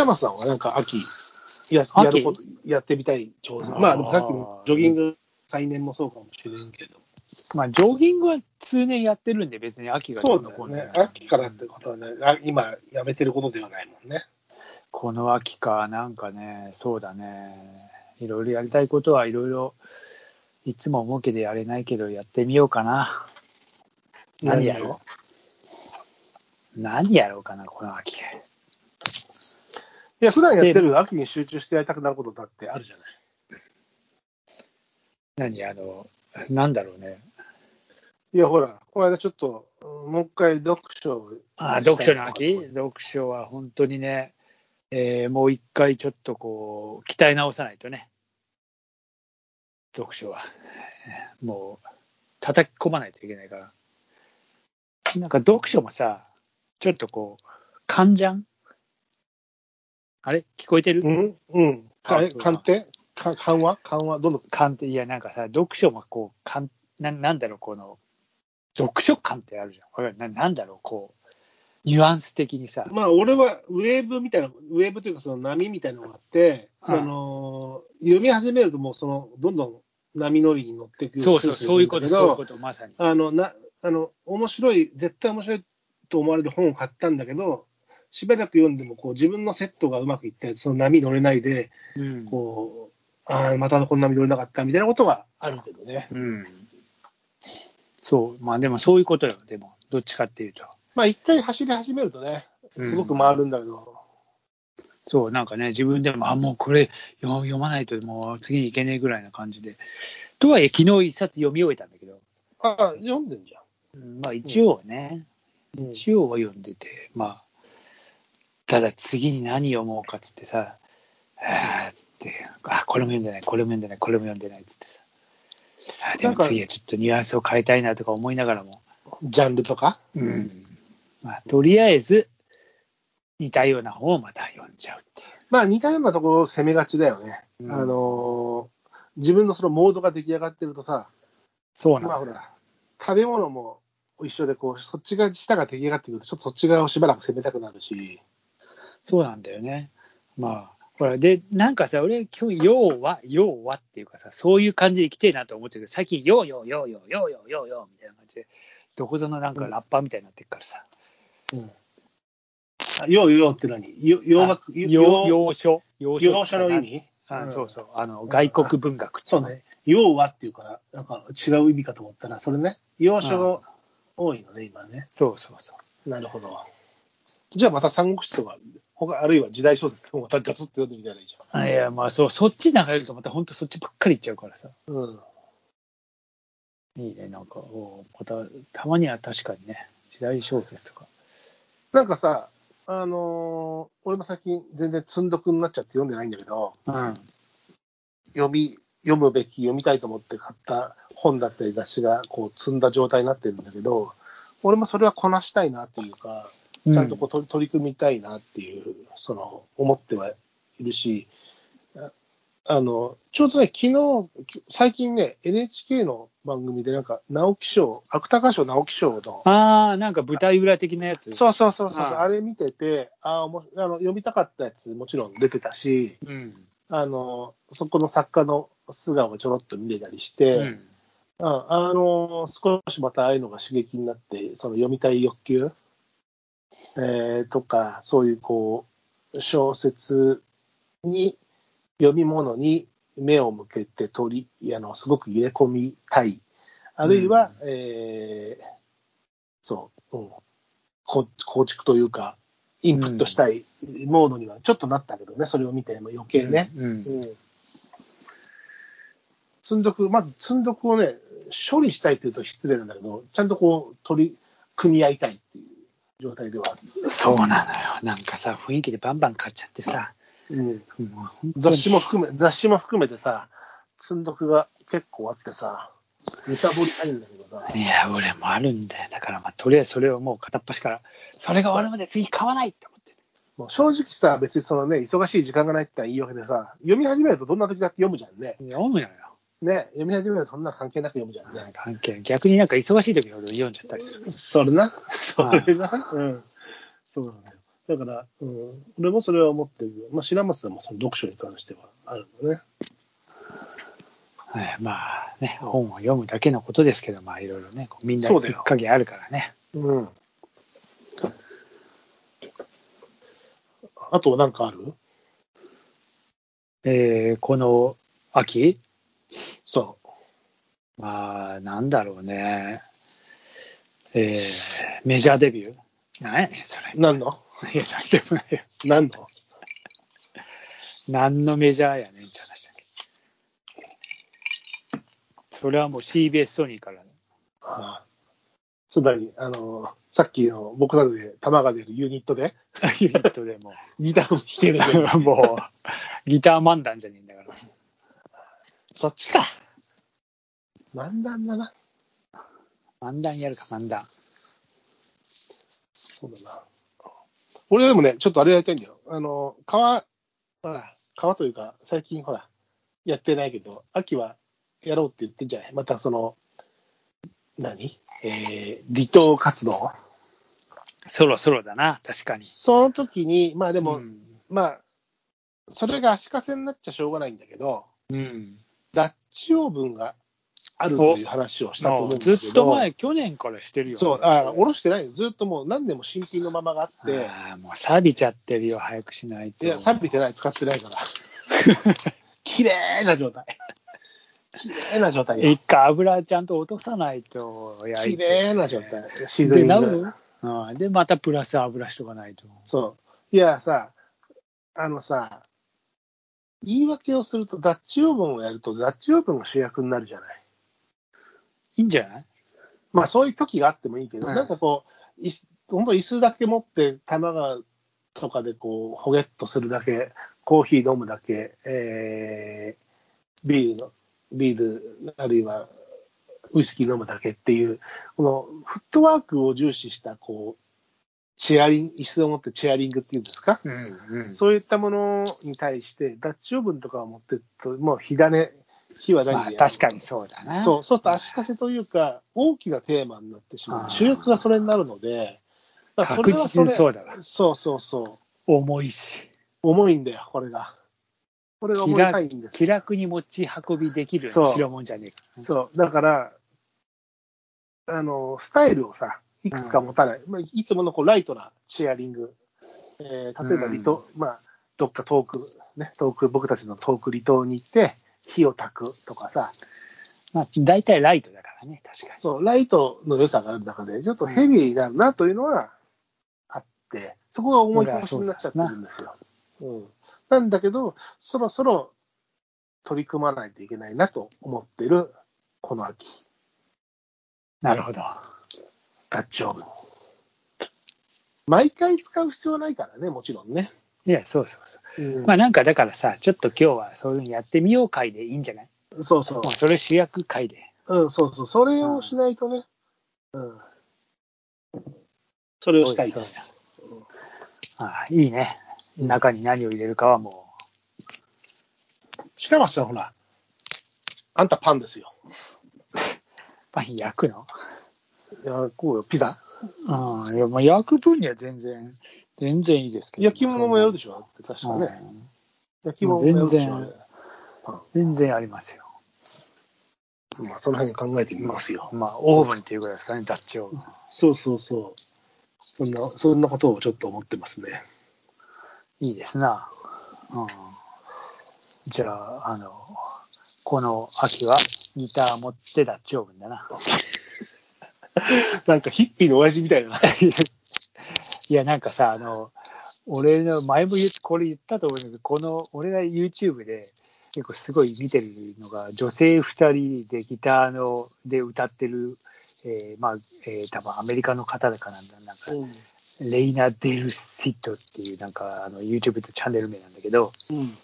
山さんはなんか秋や秋？やること、やってみたいちょうど。まあ、さっきのジョギング再燃もそうかもしれんけど。まあ、ジョギングは通年やってるんで、別に秋がそうだよね。秋からってことはね、あ今やめてることではないもんね。この秋か、なんかね、そうだね、いろいろやりたいことはいろいろ、いつも思うけどやれないけど、やってみようかな。何やろう？何やろうかな、この秋。いや、普段やってる秋に集中してやりたくなることだってあるじゃない。何あの、なんだろうね。いや、ほら、この間ちょっと、うんもう一回読書をあ読書の秋？読書は本当にね、えーもう一回ちょっとこう、鍛え直さないとね。読書は。もう、叩き込まないといけないから。なんか読書もさ、ちょっとこう、患者ん？あれ？聞こえてる、うん、うん。鑑定？か緩和緩和どんどん。勘って、いや、なんかさ、読書もこう、かんななんだろう、この、読書感ってあるじゃん。ななんだろう、こう、ニュアンス的にさ、まあ、俺はウェーブみたいな、ウェーブというか、その波みたいなのがあって、うん。その読み始めると、もうそのどんどん波乗りに乗っていくそうそう、そういうこと、そういうと。こと、まさに。あのなあの面白い、絶対面白いと思われる本を買ったんだけど、しばらく読んでもこう自分のセットがうまくいって、その波乗れないで、うん。こうああ、またこんな波乗れなかったみたいなことはあるけどね。うん。そう、まあでもそういうことよ、でも、どっちかっていうと。まあ、一回走り始めるとね、すごく回るんだけど、そう、なんかね、自分でも、あ、もうこれ読読まないと、もう次に行けねえぐらいな感じで。とはいえ、昨日一冊読み終えたんだけど、ああ、読んでんじゃうんまあ一応ね、ん。うん一応は読んでて、まあ、ただ次に何読もうかっつってさ、あーっつって、あ、これも読んでない、これも読んでない、これも読んでないっつってさ、あでも次はちょっとニュアンスを変えたいなとか思いながらも、ジャンルとか、うん。まあ、とりあえず、似たような本をまた読んじゃうっていう。まあ似たようなところを攻めがちだよね。うんあのー自分のそのモードが出来上がってるとさ、そうなんだ。まあほら、食べ物も一緒でこう、そっちが舌が出来上がってくると、ちょっとそっち側をしばらく攻めたくなるし、そうなんだよね。まあ、ほら、で、なんかさ、俺、今日、要は、要はっていうかさ、そういう感じでいきてえなと思ってるけど、最近、ようようようようようようようよみたいな感じで、どこぞのなんかラッパーみたいになってるからさ。うんようようって何？洋楽洋書？洋書の意味？あ、そうそう。あの、外国文学、そうね。要はっていうから、なんか違う意味かと思ったら、それね。要書が多いのね、今ね。そうそうそう。なるほど。じゃあまた三国志とか他あるいは時代小説とかまたガツッと読んでみたらいいじあいや、まあ、そう、そっち流れると、また本当そっちばっかり行っちゃうからさ。ゃん。うん。いいね、なんか、おまた、たまには確かにね、時代小説とか。なんかさ、あのー俺も最近全然積んどくになっちゃって読んでないんだけど、うん。読み、読むべき、読みたいと思って買った本だったり雑誌がこう積んだ状態になってるんだけど、俺もそれはこなしたいなっていうか、ちゃんとこう取り取り組みたいなっていう、その、思ってはいるし、ああの、ちょうどね、昨日、最近ね、NHK の番組でなんか、直木賞、芥川賞直木賞の、ああ、なんか舞台裏的なやつ。そうそうそうそう、ああれ見てて、あおもあの読みたかったやつもちろん出てたし、うん。あの、そこの作家の素顔をちょろっと見れたりしうて、ん。ああの、少しまたああいうのが刺激になって、その読みたい欲求、えーとか、そういうこう、小説に、読み物に目を向けて取り、あの、すごく入れ込みたい。あるいは、えーそう、うん、こ構築というか、インプットしたいモードにはちょっとなったけどね、それを見て、余計ね。うん。うん積んどく、まず積んどくをね、処理したいっていうと失礼なんだけど、ちゃんとこう、取り組み合いたいっていう状態ではある。そうなのよ。なんかさ、雰囲気でバンバン買っちゃってさ、うん、雑誌も含め、雑誌も含めてさ、積んどくが結構あってさ、むさぼりたいんだけどさ、いや、俺もあるんだよ。だから、まあ、とりあえずそれをもう片っ端から、それが終わるまで次買わないって思って。もう正直さ、別にそのね、忙しい時間がないって言い訳でさ、読み始めるとどんな時だって読むじゃんね。読むのよ。ね、読み始めるとそんな関係なく読むじゃんね。関係ない逆になんか忙しい時ほど読んじゃったりする。それな、それな、うん、そうなのよ。だから、うん、俺もそれは思ってるまあ、白松さんもその読書に関してはあるのね。はいまあね、本を読むだけのことですけど、まあいろいろね、こうみんなそうだよ一影あるからね。うん。あとなんかある？えーこの秋、そまあなんだろうね、えーメジャーデビュー？なんやねん、それう。。何の？いや、なんでもないよ。何の？何のメジャーやねんって話だけど。それはもう CBS ソニーから、ああ。そうだに、あの、さっきの僕らで玉が出るユニットで、ユニットでもギターも弾ける もう、ギター漫談じゃねえんだから。そっちか。漫談だな。漫談やるか、漫談。そうだな。俺でもね、ちょっとあれやりたいんだよ。あの、川、ほら、川というか、最近ほら、やってないけど、秋はやろうって言ってんじゃない？またその、何？えー、離島活動？そろそろだな、確かに。その時に、まあでも、うんまあ、それが足かせになっちゃしょうがないんだけど、うん、ダッチオーブンがあるという話をしたと思うんだけど、ずっと前、去年からしてるよ、そう、あ、下ろしてないよ。ずっともう何年も新品のままがあって、あーもう錆びちゃってるよ、早くしないと。いや、錆びてない、使ってないから。綺麗な状態。綺麗な状態よ。一回油ちゃんと落とさないと焼綺いて。麗な状態。自で、な然に。る？うんで、またプラス油しとかないと。そう。いや、さ、あのさ、言い訳をすると、ダッチオーブンをやると、ダッチオーブンが主役になるじゃない。いいんじゃない？まあ、そういう時があってもいいけど、うんなんかこう、いす本当、椅子だけ持って、玉がとかでこう、ほげっとするだけ、コーヒー飲むだけ、えー、ビールの、ビール、あるいはウイスキー飲むだけっていう、このフットワークを重視した、こう、チェアリング、椅子を持ってチェアリングっていうんですか、うんうん。そういったものに対して、ダッチオーブンとかを持ってると、もう火種、火は何まあ、でやる確かにそうだな。そう、そうすると足かせというか、大きなテーマになってしまう。主役がそれになるので、確はそれ実にそうだわ。そうそうそう。重いし。重いんだよ、これが。これが重たいんです気楽に持ち運びできる代物じゃねえか。そう。だから、あの、スタイルをさ、いくつか持たない。まあ、いつものこうライトなチェアリング。えー例えば離島、まあ、どっか遠く、ね、遠く、僕たちの遠く離島に行って、火を焚くとかさ、まあ、大体ライトだからね、確かに。そう、ライトの良さがある中で、ちょっとヘビーになるなというのはあって、そこが重い腰になっちゃってるんですよ。うん。なんだけど、そろそろ取り組まないといけないなと思ってる、この秋、なるほど。ダッチオーブン。毎回使う必要はないからね、もちろんね。いや、そうそうそう。うんまあなんかだからさ、ちょっと今日はそういうのやってみよう会でいいんじゃない？そうそう。それ主役会で。うん、そうそう。それをしないとね。うん。それをしたいです。ああいいね。中に何を入れるかはも白松さん、ほら、あんたパンですよ。う、パン焼くの？いや、こうよ、ピザうん。いや、まあ焼く分には全然、全然いいですけど。焼き物もやるでししょだって確かね。ょ。焼き物もやるでしょ全然全然ありますよ。まあ、その辺考えてみますよ。まあ、オーブンっていうぐらいですかね、ダッチオーブン。そうそうそう。そんな、そんなことをちょっと思ってますね。いいですな。うん。じゃあ、あの、この秋はギター持ってダッチオーブンだな。なんかヒッピーの親父みたいな。いや、なんかさ、あの、俺の前も言っこれ言ったと思うんだけど、この、俺が YouTube で結構すごい見てるのが、女性2人でギターので歌ってる、えーまあ、えー多分アメリカの方だかなんだ、なんか、うん。レイナ・デル・シットっていう、なんか、あの、YouTube のチャンネル名なんだけど、うん。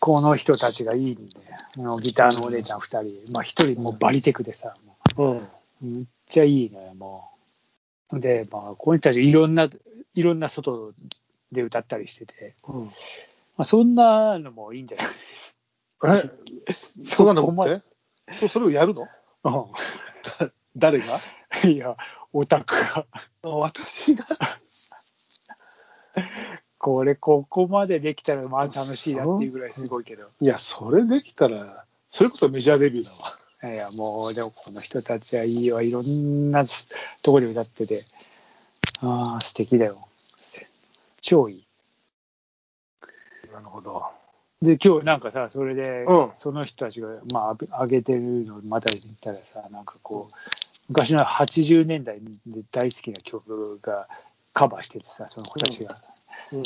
この人たちがいいんで、ギターのお姉ちゃん2人、まあ、1人もうバリテクでさ、もうん。うめっちゃいいのよ、もう。で、まあ、この人たちいろんな、いろんな外で歌ったりしてて、うん。まあ、そんなのもいいんじゃない？え、そんなのって？そう、それをやるの？誰が？うんいや、オタクが。あ私が？これ、ここまでできたら、まあ楽しいなっていうぐらいすごいけど。いや、それできたら、それこそメジャーデビューだわ。いや、もう、でもこの人たちはいいわ。いろんなところで歌ってて。ああ、素敵だよ。超いい。なるほど。で、今日なんかさ、それで、うんその人たちが、まあ、上げてるのまた言ったらさ、なんかこう、昔の80年代で大好きな曲がカバーしててさ、その子たちが、うん。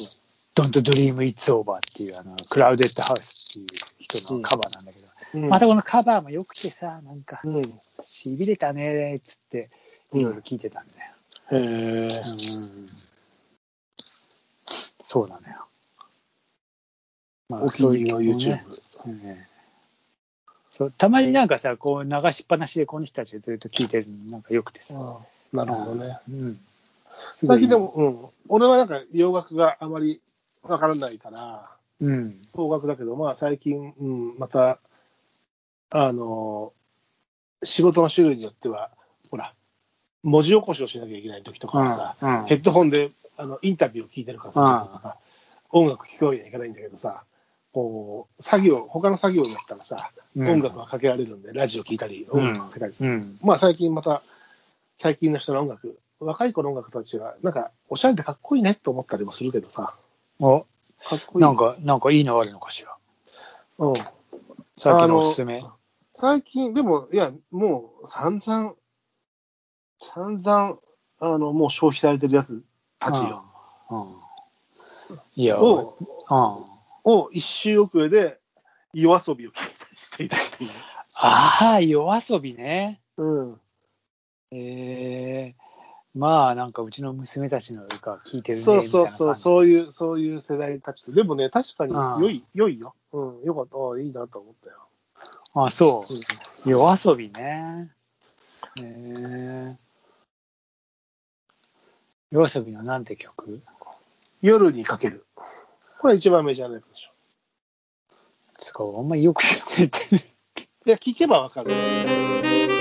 Don't Dream It's Over っていう、あの、クラウデッドハウスっていう人のカバーなんだけど、うんまたこのカバーも良くてさ、なんか、うん。しびれたねっつって、いろいろ聞いてたんだよ。へえ。うんそうなのよ。まお気に入りの YouTube そうたまになんかさ、こう流しっぱなしでこの人たちがずっと聞いてるのなんかよくてさ。なるほどね。うん。最近でも、うん。俺はなんか洋楽があまりわからないから、うん。邦楽だけど、まあ最近、うん、また、あの、仕事の種類によっては、ほら、文字起こしをしなきゃいけない時とかはさ、うんヘッドホンであのインタビューを聞いてるからさ、音楽聴くわけにはいかないんだけどさ、こう、作業、他の作業だったらさ、うん音楽はかけられるんで、ラジオ聴いたり、音楽かけたりする。うん。まあ最近また、最近の人の音楽、若い子の音楽たちは、なんか、おしゃれでかっこいいねと思ったりもするけどさ、お、かっこいい。なんか、なんかいいのあるのかしら。うん。さっきのおすすめ。最近、でも、いや、もう、散々、散々、あの、もう消費されてるやつたちよ。うん。うんいや、を、うん。を一周遅れで、夜遊びを聞いたりしているっていう。ああ、夜遊びね。うん。ええまあ、なんかうちの娘たちの歌聞いてるね。そうそうそう、う。そういう、そういう世代たちと。でもね、確かに良い、良いよ。うん、よかった。いいなと思ったよ。あそう。夜遊びね。ええ夜遊びのなんて曲？夜にかける。これ一番メジャーなやつでしょ。つか、あんまりよく知らないって。いや、聞けばわかる。